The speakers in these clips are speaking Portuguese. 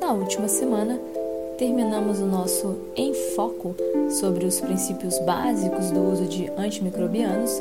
Na última semana, terminamos o nosso enfoco sobre os princípios básicos do uso de antimicrobianos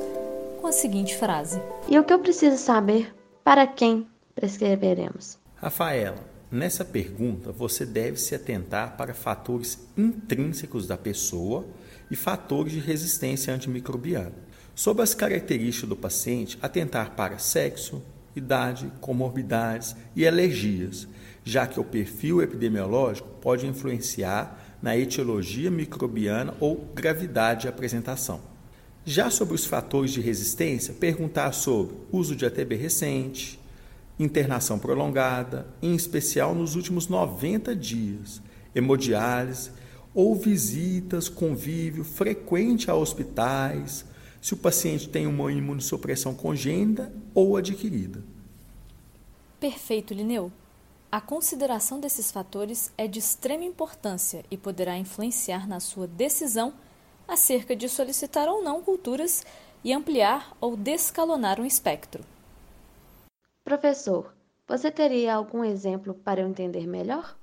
com a seguinte frase: E o que eu preciso saber para quem prescreveremos? Rafaela, nessa pergunta você deve se atentar para fatores intrínsecos da pessoa e fatores de resistência antimicrobiana. Sobre as características do paciente, atentar para sexo, idade, comorbidades e alergias, já que o perfil epidemiológico pode influenciar na etiologia microbiana ou gravidade de apresentação. Já sobre os fatores de resistência, perguntar sobre uso de ATB recente, internação prolongada, em especial nos últimos 90 dias, hemodiálise ou visitas, convívio frequente a hospitais, se o paciente tem uma imunossupressão congênita ou adquirida. Perfeito, Lineu. A consideração desses fatores é de extrema importância e poderá influenciar na sua decisão acerca de solicitar ou não culturas e ampliar ou descalonar um espectro. Professor, você teria algum exemplo para eu entender melhor?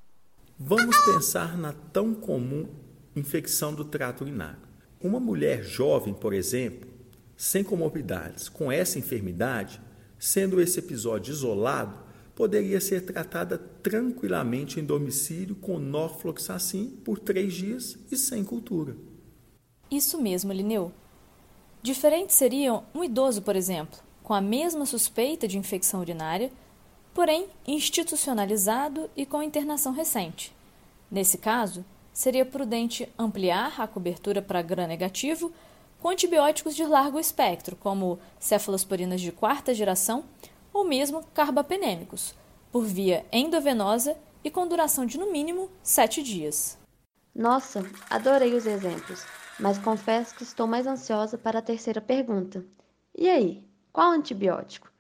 Vamos pensar na tão comum infecção do trato urinário. Uma mulher jovem, por exemplo, sem comorbidades, com essa enfermidade, sendo esse episódio isolado, poderia ser tratada tranquilamente em domicílio com norfloxacin por três dias e sem cultura. Isso mesmo, Lineu. Diferente seriam um idoso, por exemplo, com a mesma suspeita de infecção urinária, porém institucionalizado e com internação recente. Nesse caso, seria prudente ampliar a cobertura para gram-negativo com antibióticos de largo espectro, como cefalosporinas de quarta geração ou mesmo carbapenêmicos, por via endovenosa e com duração de no mínimo 7 dias. Nossa, adorei os exemplos, mas confesso que estou mais ansiosa para a terceira pergunta. E aí, qual antibiótico?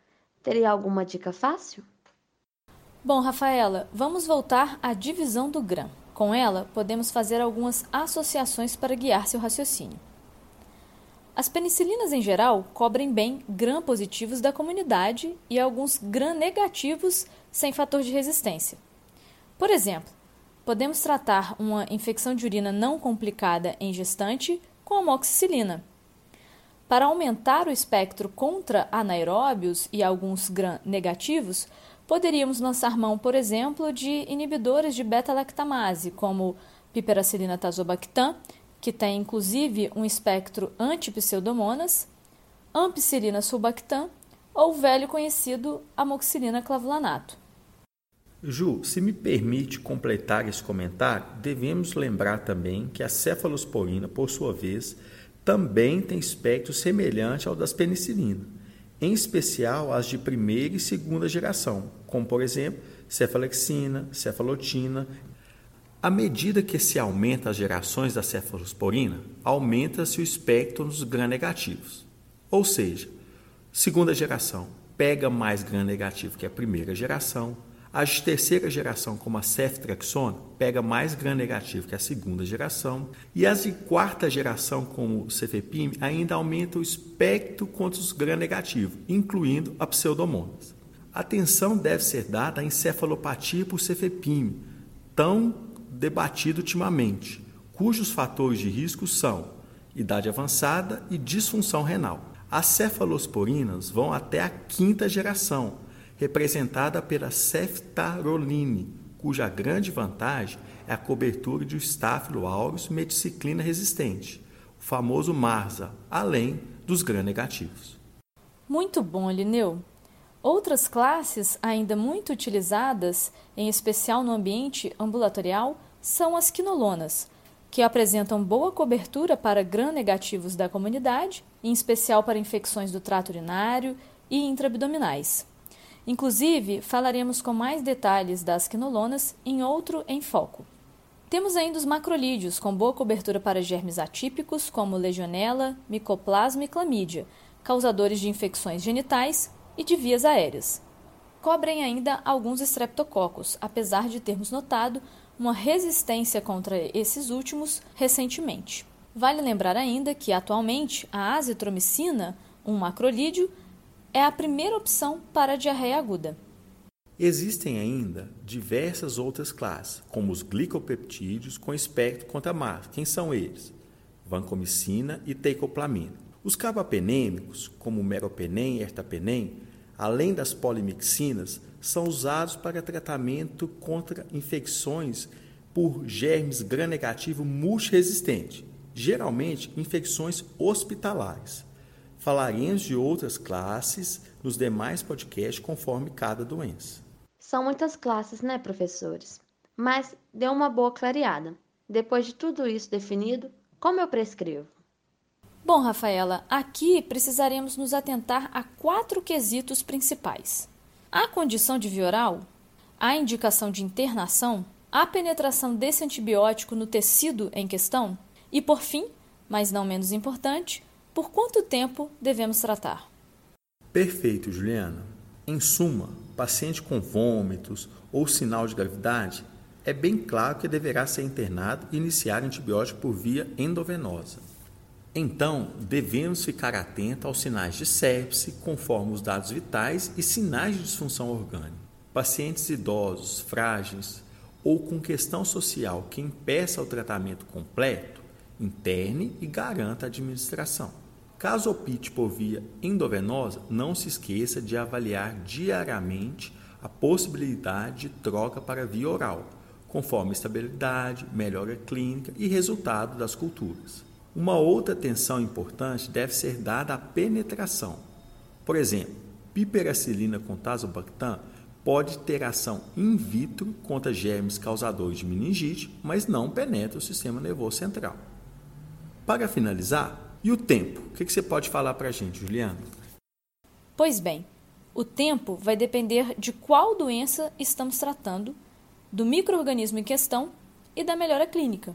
Teria alguma dica fácil? Bom, Rafaela, vamos voltar à divisão do GRAM. Com ela, podemos fazer algumas associações para guiar seu raciocínio. As penicilinas em geral cobrem bem gram-positivos da comunidade e alguns gram-negativos sem fator de resistência. Por exemplo, podemos tratar uma infecção de urina não complicada em gestante com amoxicilina. Para aumentar o espectro contra anaeróbios e alguns gram-negativos, poderíamos lançar mão, por exemplo, de inibidores de beta-lactamase, como piperacilina tazobactam que tem inclusive um espectro anti-pseudomonas, ampicilina sulbactam ou o velho conhecido amoxicilina clavulanato. Ju, se me permite completar esse comentário, devemos lembrar também que a cefalosporina, por sua vez, também tem espectro semelhante ao das penicilinas, em especial as de primeira e segunda geração, como por exemplo cefalexina, cefalotina à medida que se aumenta as gerações da cefalosporina, aumenta-se o espectro dos gram-negativos. Ou seja, segunda geração pega mais gram-negativo que a primeira geração, de terceira geração, como a ceftriaxona, pega mais gram-negativo que a segunda geração, e as de quarta geração, como o cefepime, ainda aumentam o espectro contra os gram-negativos, incluindo a pseudomonas. Atenção deve ser dada à encefalopatia por cefepime, tão debatido ultimamente, cujos fatores de risco são idade avançada e disfunção renal. As cefalosporinas vão até a quinta geração, representada pela ceftaroline, cuja grande vantagem é a cobertura de Staphylo aureus meticiclina resistente, o famoso MARSA, além dos gram-negativos. Muito bom, Lineu. Outras classes ainda muito utilizadas, em especial no ambiente ambulatorial, são as quinolonas, que apresentam boa cobertura para gram-negativos da comunidade, em especial para infecções do trato urinário e intraabdominais. Inclusive, falaremos com mais detalhes das quinolonas em outro em foco. Temos ainda os macrolídeos, com boa cobertura para germes atípicos, como legionela, micoplasma e clamídia, causadores de infecções genitais e de vias aéreas. Cobrem ainda alguns estreptococos, apesar de termos notado uma resistência contra esses últimos recentemente. Vale lembrar ainda que, atualmente, a azitromicina, um macrolídeo, é a primeira opção para a diarreia aguda. Existem ainda diversas outras classes, como os glicopeptídeos com espectro contra massa. Quem são eles? Vancomicina e teicoplamina. Os carbapenêmicos, como meropenem e ertapenem, além das polimixinas, são usados para tratamento contra infecções por germes gram-negativo multiresistente, geralmente infecções hospitalares. Falaremos de outras classes nos demais podcasts conforme cada doença. São muitas classes, né, professores? Mas deu uma boa clareada. Depois de tudo isso definido, como eu prescrevo? Bom, Rafaela, aqui precisaremos nos atentar a quatro quesitos principais: a condição de via oral, a indicação de internação, a penetração desse antibiótico no tecido em questão e, por fim, mas não menos importante, por quanto tempo devemos tratar. Perfeito, Juliana. Em suma, paciente com vômitos ou sinal de gravidade, é bem claro que deverá ser internado e iniciar antibiótico por via endovenosa. Então, devemos ficar atentos aos sinais de sepse, conforme os dados vitais e sinais de disfunção orgânica. Pacientes idosos, frágeis ou com questão social que impeça o tratamento completo, interne e garanta a administração. Caso opte por via endovenosa, não se esqueça de avaliar diariamente a possibilidade de troca para via oral, conforme estabilidade, melhora clínica e resultado das culturas. Uma outra atenção importante deve ser dada à penetração. Por exemplo, piperacilina com tazobactam pode ter ação in vitro contra germes causadores de meningite, mas não penetra o sistema nervoso central. Para finalizar, e o tempo? O que você pode falar para a gente, Juliana? Pois bem, o tempo vai depender de qual doença estamos tratando, do microorganismo em questão e da melhora clínica.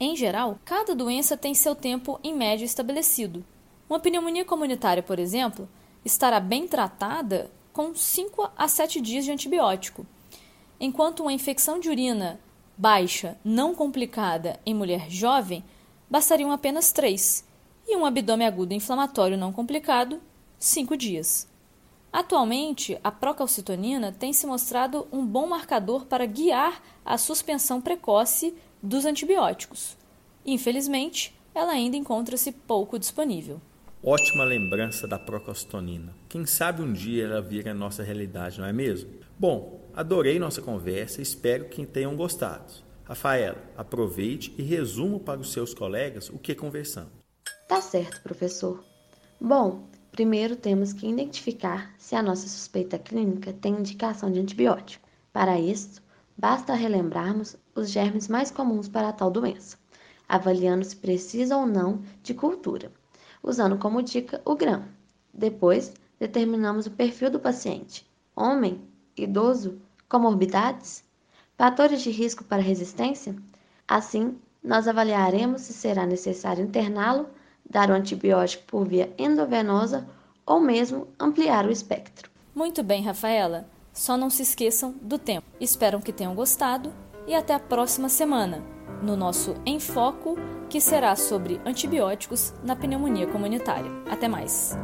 Em geral, cada doença tem seu tempo em média estabelecido. Uma pneumonia comunitária, por exemplo, estará bem tratada com 5 a 7 dias de antibiótico, enquanto uma infecção de urina baixa, não complicada em mulher jovem, bastariam apenas 3, e um abdômen agudo inflamatório não complicado, 5 dias. Atualmente, a procalcitonina tem se mostrado um bom marcador para guiar a suspensão precoce dos antibióticos. Infelizmente, ela ainda encontra-se pouco disponível. Ótima lembrança da procalcitonina. Quem sabe um dia ela vira nossa realidade, não é mesmo? Bom, adorei nossa conversa e espero que tenham gostado. Rafaela, aproveite e resuma para os seus colegas o que conversamos. Tá certo, professor. Bom, primeiro temos que identificar se a nossa suspeita clínica tem indicação de antibiótico. Para isso, basta relembrarmos os germes mais comuns para tal doença, avaliando se precisa ou não de cultura, usando como dica o GRAM. Depois, determinamos o perfil do paciente: homem, idoso, comorbidades, fatores de risco para resistência. Assim, nós avaliaremos se será necessário interná-lo, dar o antibiótico por via endovenosa ou mesmo ampliar o espectro. Muito bem, Rafaela. Só não se esqueçam do tempo. Espero que tenham gostado e até a próxima semana, no nosso Em Foco, que será sobre antibióticos na pneumonia comunitária. Até mais!